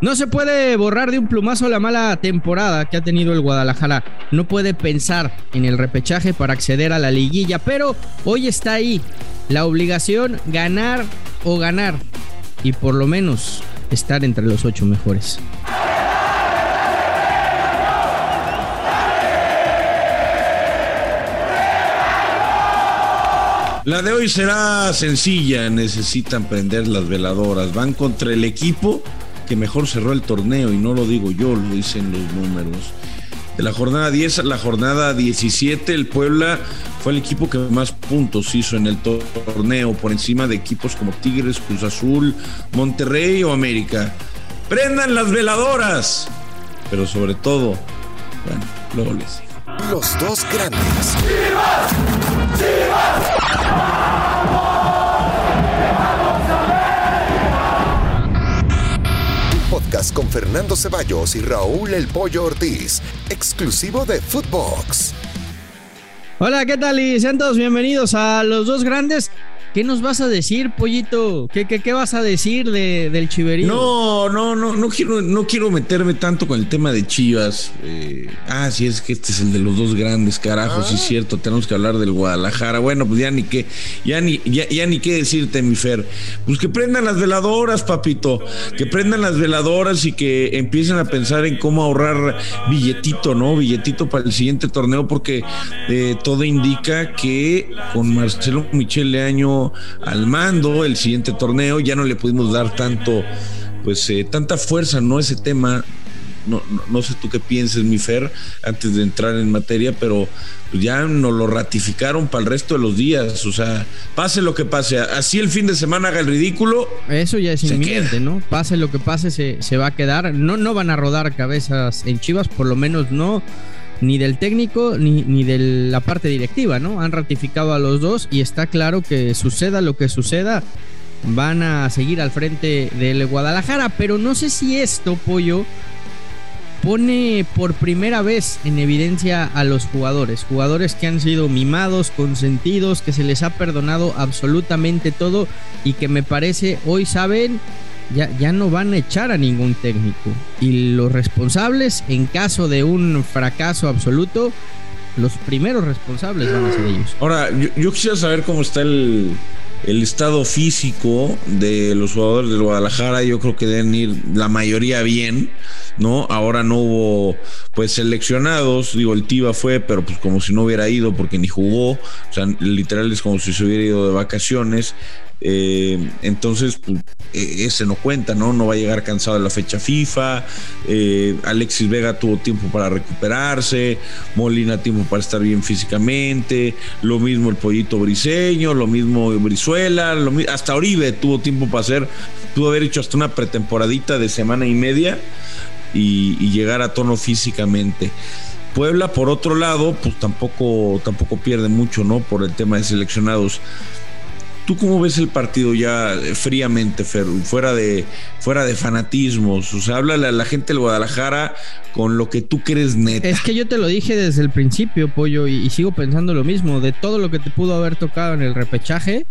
No se puede borrar de un plumazo la mala temporada que ha tenido el Guadalajara. No puede pensar en el repechaje para acceder a la liguilla, pero hoy está ahí la obligación ganar o ganar y por lo menos estar entre los ocho mejores. La de hoy será sencilla, necesitan prender las veladoras. Van contra el equipo que mejor cerró el torneo y no lo digo yo, lo dicen los números. De la jornada 10 a la jornada 17, el Puebla fue el equipo que más puntos hizo en el torneo, por encima de equipos como Tigres, Cruz Azul, Monterrey o América. Prendan las veladoras, pero sobre todo, bueno, luego les digo. Los dos grandes. Con Fernando Ceballos y Raúl El Pollo Ortiz, exclusivo de Footbox. Hola, ¿qué tal? Y sean todos bienvenidos a Los Dos Grandes. ¿Qué nos vas a decir, pollito? ¿Qué, qué, qué vas a decir de, del chiverío? No, no, no, no quiero, no quiero meterme tanto con el tema de Chivas. Eh, ah, sí, es que este es el de los dos grandes, carajos, sí es cierto, tenemos que hablar del Guadalajara. Bueno, pues ya ni qué, ya ni, ya, ya ni qué decirte, mi Fer. Pues que prendan las veladoras, papito. Que prendan las veladoras y que empiecen a pensar en cómo ahorrar billetito, ¿no? Billetito para el siguiente torneo, porque eh, todo indica que con Marcelo Michel Al mando el siguiente torneo. Ya no le pudimos dar tanto, pues, eh, tanta fuerza, ¿no? Ese tema. No, no, no, sé tú qué pienses, mi Fer, antes de entrar en materia, pero ya nos lo ratificaron para el resto de los días. O sea, pase lo que pase, así el fin de semana haga el ridículo. Eso ya es inminente, ¿no? Pase lo que pase, se, se va a quedar. No, no van a rodar cabezas en Chivas, por lo menos no ni del técnico ni, ni, de la parte directiva, ¿no? Han ratificado a los dos y está claro que suceda lo que suceda, van a seguir al frente del Guadalajara, pero no sé si esto, Pollo, pone por primera vez en evidencia a los jugadores, jugadores que han sido mimados, consentidos, que se les ha perdonado absolutamente todo y que me parece hoy saben ya, ya, no van a echar a ningún técnico. Y los responsables, en caso de un fracaso absoluto, los primeros responsables van a ser ellos. Ahora, yo, quisiera saber cómo está el, el, estado físico de los jugadores del Guadalajara. Yo creo que deben ir la mayoría bien, ¿no? Ahora no hubo, pues, seleccionados. Digo, el Tiva fue, pero pues como si no hubiera ido porque ni jugó. O sea, literal es como si se hubiera ido de vacaciones. Eh, entonces, pues, ese no cuenta, ¿no? No va a llegar cansado de la fecha FIFA. Eh, Alexis Vega tuvo tiempo para recuperarse. Molina tiempo para estar bien físicamente. Lo mismo el pollito briseño, lo mismo Brizuela, hasta Oribe tuvo tiempo para hacer. Pudo haber hecho hasta una pretemporadita de semana y media y, y llegar a tono físicamente. Puebla, por otro lado, pues tampoco, tampoco pierde mucho, ¿no? Por el tema de seleccionados. ¿Tú cómo ves el partido ya fríamente, Fer, fuera de, fuera de fanatismos? O sea, háblale a la gente del Guadalajara con lo que tú crees neta. Es que yo te lo dije desde el principio, Pollo, y, y sigo pensando lo mismo. De todo lo que te pudo haber tocado en el repechaje,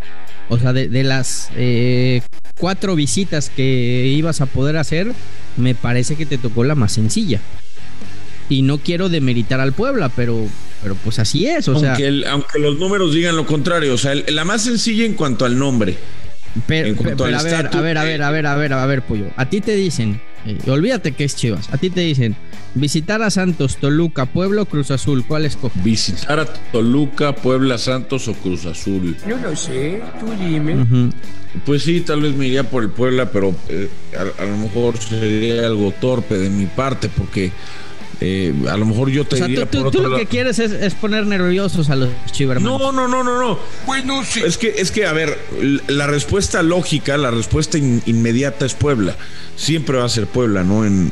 o sea, de, de las eh, cuatro visitas que ibas a poder hacer, me parece que te tocó la más sencilla. Y no quiero demeritar al Puebla, pero pero pues así es, o aunque sea. El, aunque los números digan lo contrario, o sea, el, la más sencilla en cuanto al nombre. Pero, en cuanto pero, al a, ver, a ver, a ver, a ver, a ver, a ver, Pollo. A ti te dicen, eh, olvídate que es Chivas, a ti te dicen, visitar a Santos, Toluca, Pueblo, Cruz Azul, ¿cuál escoges? Visitar a Toluca, Puebla, Santos o Cruz Azul. Yo no sé, tú dime. Uh -huh. Pues sí, tal vez me iría por el Puebla, pero eh, a, a lo mejor sería algo torpe de mi parte porque eh, a lo mejor yo te o sea, diría tú, por tú, otro tú lo lado. que quieres es, es, poner nerviosos a los chivermanos. No, no, no, no, no. Bueno, sí. Es que, es que, a ver, la respuesta lógica, la respuesta in, inmediata es Puebla. Siempre va a ser Puebla, ¿no? En,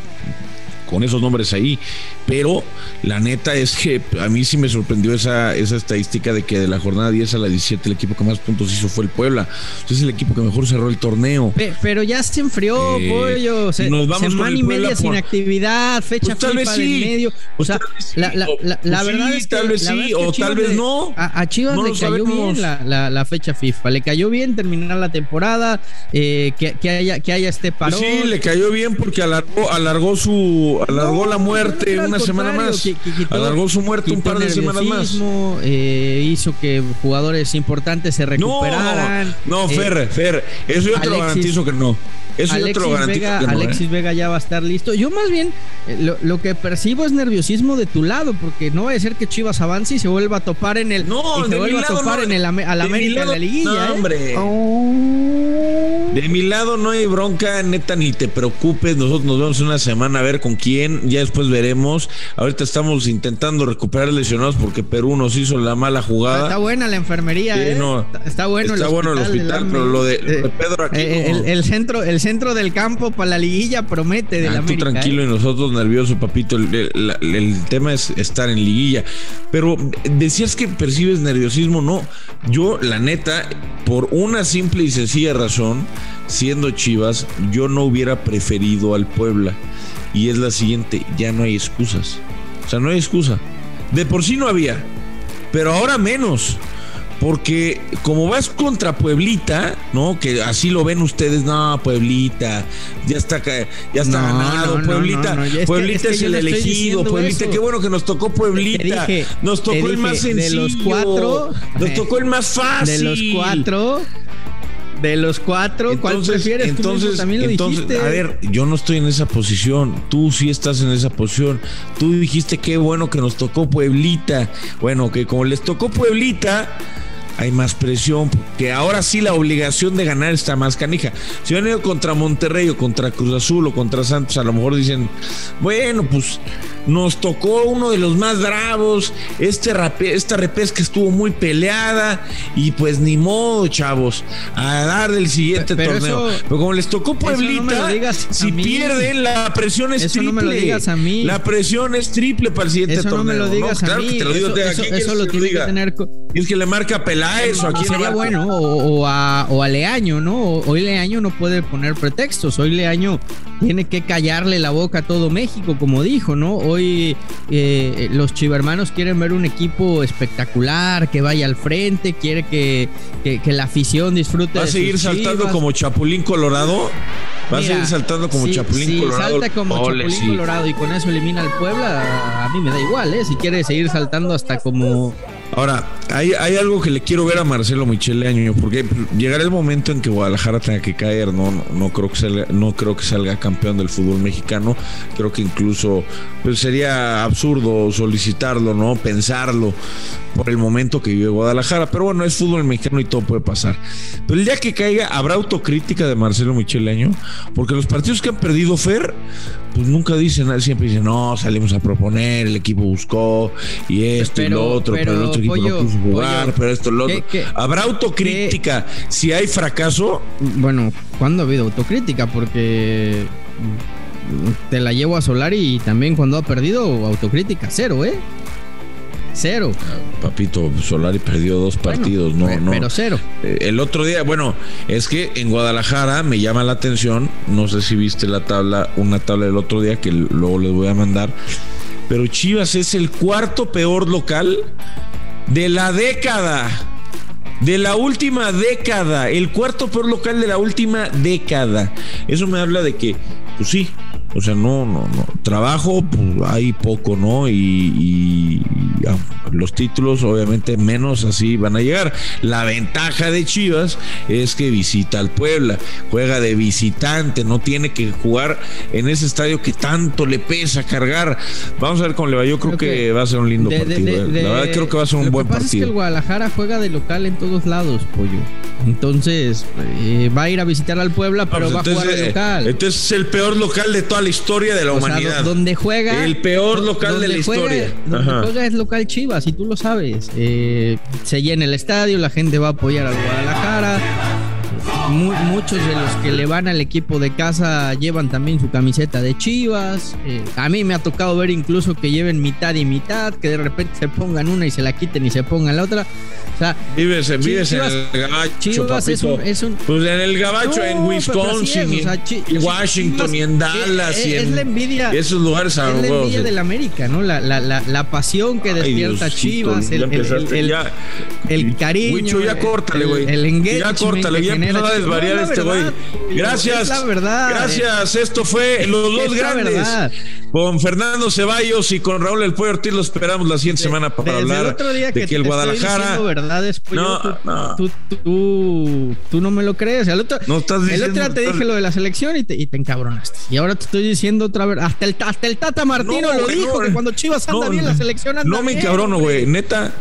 con esos nombres ahí. Pero la neta es que a mí sí me sorprendió esa, esa estadística de que de la jornada 10 a la 17 el equipo que más puntos hizo fue el Puebla. Entonces es el equipo que mejor cerró el torneo. pero ya se enfrió, eh, pollo. Se, nos vamos semana y media sin actividad, fecha pues FIFA sí. medio. O sea, la, la, la, verdad es que. Tal vez sí, o tal vez no. A, Chivas le cayó bien la, fecha FIFA. Le cayó bien terminar la temporada, eh, que, que, haya, que haya este pues parón. sí, le cayó bien porque alargó, alargó su alargó la muerte una semana más. alargó su muerte un par de semanas más. Eh, hizo que jugadores importantes se recuperaran. No, no Fer, eh, Fer, eso yo te lo garantizo que no. Eso Alexis, yo te lo garantizo Vega, que no, Alexis Vega ya va a estar listo. Yo más bien lo, que percibo es nerviosismo de tu lado, porque no va a ser que Chivas avance y se vuelva a topar en el. No, y se vuelva a topar en el al América en la liguilla. No, hombre. De mi lado no hay bronca, neta, ni te preocupes. Nosotros nos vemos una semana a ver con quién. Ya después veremos. Ahorita estamos intentando recuperar lesionados porque Perú nos hizo la mala jugada. Está buena la enfermería, ¿eh? está, bueno. Está el bueno el hospital, pero lo de, Pedro aquí. Eh, el, centro, el centro del campo para la liguilla promete de ah, la América. Tú tranquilo ¿eh? y nosotros nerviosos, papito. El, tema es estar en liguilla. Pero decías que percibes nerviosismo. No, yo, la neta, por una simple y sencilla razón siendo Chivas, yo no hubiera preferido al Puebla. Y es la siguiente, ya no hay excusas. O sea, no hay excusa. De por sí no había, pero ahora menos. Porque como vas contra Pueblita, ¿no? Que así lo ven ustedes, no, Pueblita, ya está, ya está ganado, Pueblita, Pueblita es, el elegido, Pueblita, qué bueno que nos tocó Pueblita, nos tocó el más sencillo, de los cuatro, nos tocó el más fácil. De los cuatro, de los cuatro, ¿cuál prefieres? Entonces, también lo entonces a ver, yo no estoy en esa posición. Tú sí estás en esa posición. Tú dijiste qué bueno que nos tocó Pueblita. Bueno, que como les tocó Pueblita, hay más presión, que ahora sí la obligación de ganar está más canija. Si van ido contra Monterrey o contra Cruz Azul o contra Santos, a lo mejor dicen, bueno, pues nos tocó uno de los más bravos, este esta repesca estuvo muy peleada y pues ni modo, chavos, a dar del siguiente torneo. Pero como les tocó Pueblita, si pierden la presión es triple. No me lo digas a mí. La presión es triple para el siguiente eso torneo. No me lo digas a mí. eso, lo tiene que tener. Es que le marca Peláez o aquí sería bueno o, a, o a Leaño, ¿no? Hoy Leaño no puede poner pretextos. Hoy Leaño tiene que callarle la boca a todo México, como dijo, ¿no? Hoy eh, los chivermanos quieren ver un equipo espectacular, que vaya al frente, quiere que, que, la afición disfrute. ¿Va a seguir saltando como Chapulín Colorado? ¿Va a seguir saltando como Chapulín si Colorado? salta como Chapulín Colorado y con eso elimina al Puebla, a mí me da igual, ¿eh? Si quiere seguir saltando hasta como Ahora, hay, hay, algo que le quiero ver a Marcelo Michele Año, porque llegará el momento en que Guadalajara tenga que caer, no, no, creo que salga, no creo que salga campeón del fútbol mexicano, creo que incluso pues, sería absurdo solicitarlo, ¿no? Pensarlo por el momento que vive Guadalajara, pero bueno, es fútbol mexicano y todo puede pasar. Pero el día que caiga, ¿habrá autocrítica de Marcelo Michele Año? Porque los partidos que han perdido Fer, pues nunca dicen, siempre dicen, no, salimos a proponer, el equipo buscó y esto y lo otro, pero, el otro equipo no jugar, pero esto lo. ¿Habrá autocrítica si hay fracaso? Bueno, ¿cuándo ha habido autocrítica? Porque te la llevo a Solari y también cuando ha perdido, autocrítica, cero, ¿eh? Cero. Papito, Solari perdió dos partidos, no, no. Pero cero. Eh, el otro día, bueno, es que en Guadalajara me llama la atención, no sé si viste la tabla, una tabla del otro día que luego les voy a mandar, pero Chivas es el cuarto peor local de la década. De la última década, el cuarto peor local de la última década. Eso me habla de que, pues sí, o sea, no, no, no. Trabajo, pues hay poco, ¿no? Y, ah, los títulos, obviamente, menos así van a llegar. La ventaja de Chivas es que visita al Puebla, juega de visitante, no tiene que jugar en ese estadio que tanto le pesa cargar. Vamos a ver cómo le va. Yo creo, que, va a ser un lindo partido. ¿eh? la verdad, creo que va a ser un buen partido. Es que el Guadalajara juega de local en todos lados, pollo. Entonces, eh, va a ir a visitar al Puebla, pero pues va a jugar de local. Entonces es el peor local de toda la historia de la humanidad. donde juega. El peor local de la historia. Donde juega es local Chivas, y tú lo sabes. Eh, se llena el estadio, la gente va a apoyar al Guadalajara. Muchos de los que le van al equipo de casa llevan también su camiseta de Chivas. Eh, a mí me ha tocado ver incluso que lleven mitad y mitad, que de repente se pongan una y se la quiten y se pongan la otra. O sea, vives, en el gabacho, Chivas es un, Pues en el gabacho, en Wisconsin, y, Washington, y en Dallas, y en la envidia, esos lugares. Es la envidia del América, ¿no? La, la, la, la pasión que despierta Chivas, el, el, el, cariño. Wicho, ya córtale, güey. El, Ya córtale, ya empezó a desvariar este güey. Gracias. la verdad. Gracias. Esto fue Los Dos Grandes. Con Fernando Ceballos y con Raúl El Pollo Ortiz lo esperamos la siguiente semana para hablar de que, el Guadalajara. verdades, no, tú, no. Tú, tú, tú, no me lo crees. El otro, no estás diciendo, el otro día te dije lo de la selección y te, y te encabronaste. Y ahora te estoy diciendo otra vez. Hasta el, hasta el Tata Martino lo dijo, que cuando Chivas anda bien, la selección anda No me encabrono, güey. Neta,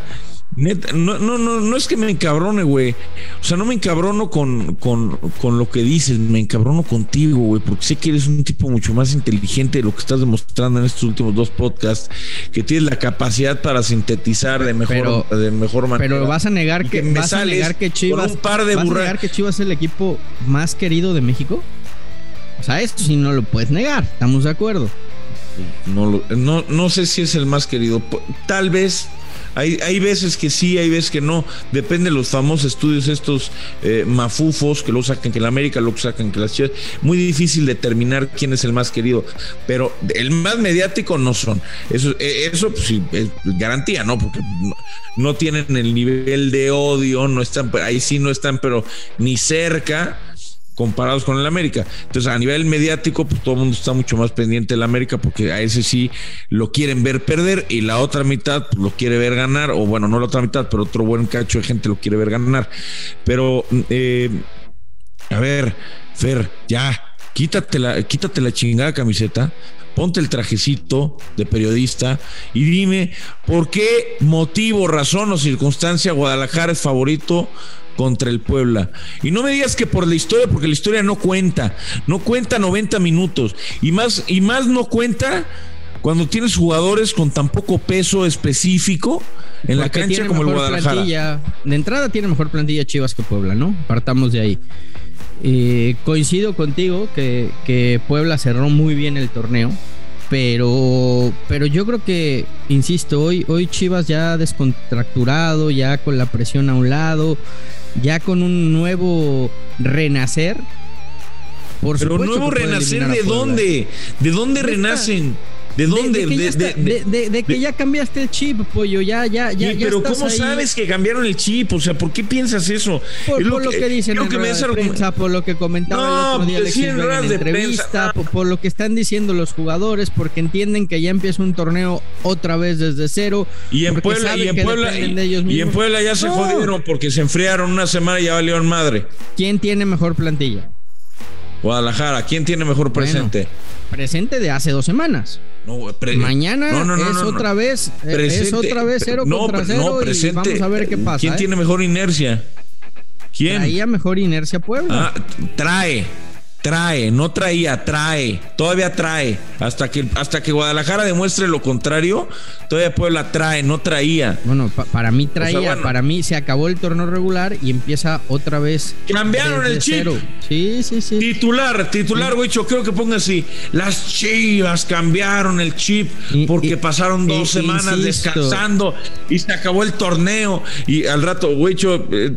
Neta, no, no, no, no es que me encabrone, güey. O sea, no me encabrono con, con, con lo que dices, me encabrono contigo, güey, porque sé que eres un tipo mucho más inteligente de lo que estás demostrando en estos últimos dos podcasts, que tienes la capacidad para sintetizar de mejor, de mejor manera. Pero vas a negar que, vas a negar que Chivas, un par de ¿vas a negar que Chivas es el equipo más querido de México. O sea, esto sí no lo puedes negar, estamos de acuerdo. No, no, no sé si es el más querido. Tal vez hay, hay veces que sí, hay veces que no. Depende de los famosos estudios estos eh, mafufos que lo sacan que la América, lo sacan que las chivas. Muy difícil determinar quién es el más querido. Pero el más mediático no son. Eso, eh, eso pues, sí, es garantía, ¿no? Porque no, tienen el nivel de odio, no están, ahí sí no están, pero ni cerca comparados con el América. Entonces, a nivel mediático, pues todo el mundo está mucho más pendiente del América porque a ese sí lo quieren ver perder y la otra mitad pues, lo quiere ver ganar, o bueno, no la otra mitad, pero otro buen cacho de gente lo quiere ver ganar. Pero, eh, a ver, Fer, ya, quítate la, quítate la chingada camiseta, ponte el trajecito de periodista y dime por qué motivo, razón o circunstancia Guadalajara es favorito contra el Puebla. Y no me digas que por la historia, porque la historia no cuenta, no cuenta 90 minutos. Y más, y más no cuenta cuando tienes jugadores con tan poco peso específico en la cancha como el Guadalajara. De entrada tiene mejor plantilla Chivas que Puebla, ¿no? Partamos de ahí. Eh, coincido contigo que, que Puebla cerró muy bien el torneo pero pero yo creo que insisto hoy hoy Chivas ya descontracturado ya con la presión a un lado ya con un nuevo renacer. Por Pero nuevo renacer de dónde? ¿De dónde renacen? ¿De dónde? De, que, ya, cambiaste el chip, pollo. Ya, ya, ya. pero ¿cómo sabes que cambiaron el chip? O sea, ¿por qué piensas eso? Por, lo, que, dicen en prensa, por lo que comentaba el otro día pues en la entrevista, por, lo que están diciendo los jugadores, porque entienden que ya empieza un torneo otra vez desde cero. Y en Puebla, y en Puebla, y, en Puebla ya se jodieron porque se enfriaron una semana y ya valieron madre. ¿Quién tiene mejor plantilla? Guadalajara, ¿quién tiene mejor presente? presente de hace dos semanas. Mañana es otra vez es otra vez cero contra cero y vamos a ver qué pasa. ¿Quién ¿eh? tiene mejor inercia? ¿Quién? Traía mejor inercia Puebla. Ah, trae trae, no traía, trae, todavía trae. Hasta que, hasta que Guadalajara demuestre lo contrario, todavía Puebla trae, no traía. Bueno, para mí traía, para mí se acabó el torneo regular y empieza otra vez. Cambiaron el chip. Sí, sí, sí. Titular, titular, güey, yo creo que ponga así. Las chivas cambiaron el chip porque pasaron dos semanas descansando y se acabó el torneo. Y al rato, güey, eh,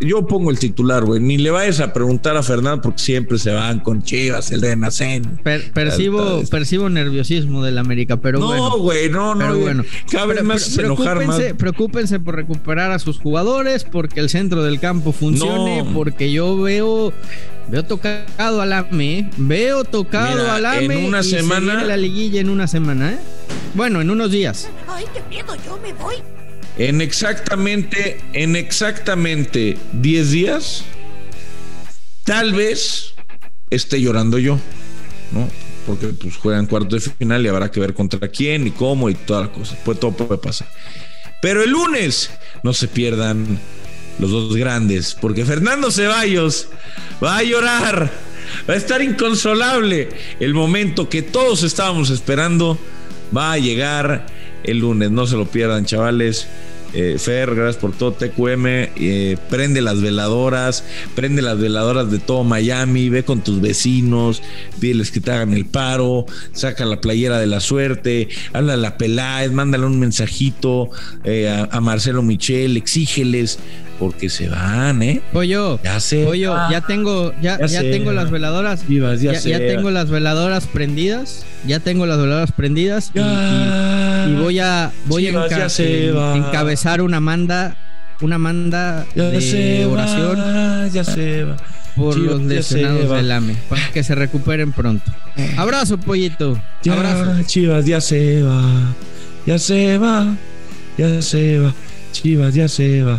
yo pongo el titular, güey. Ni le vayas a preguntar a Fernando porque siempre se van con Chivas, el de Nacen. percibo, percibo nerviosismo del América, pero no, bueno. güey, no, no, bueno. Cabe más enojar más. Preocúpense por recuperar a sus jugadores, porque el centro del campo funcione, porque yo veo Veo tocado al AME, veo tocado al AME en una y semana la liguilla en una semana, ¿eh? Bueno, en unos días. Ay, qué miedo, yo me voy. En exactamente, en exactamente 10 días, tal vez esté llorando yo, ¿no? Porque pues juegan cuarto de final y habrá que ver contra quién y cómo y toda la cosa. Pues todo puede pasar. Pero el lunes no se pierdan los dos grandes, porque Fernando Ceballos va a llorar, va a estar inconsolable. El momento que todos estábamos esperando va a llegar el lunes. No se lo pierdan, chavales. Eh, Fer, gracias por todo. TQM, eh, prende las veladoras, prende las veladoras de todo Miami, ve con tus vecinos, pídeles que te hagan el paro, saca la playera de la suerte, habla a la Peláez, mándale un mensajito eh, a, a Marcelo Michel, exígeles porque se van, ¿eh? Pollo, Ya sé. pollo, ya tengo, ya, Ya tengo las veladoras. Chivas, ya ya, tengo las veladoras prendidas. Ya tengo las veladoras prendidas. y- Ya. y, y voy a voy a enca- encabezar una manda, una manda Ya de se oración va, ya se va. por Chivas, los lesionados del AME, para que se recuperen pronto. Abrazo, pollito. Ya, Abrazo. Chivas, ya se va. Ya se va. Ya se va. Chivas, ya se va.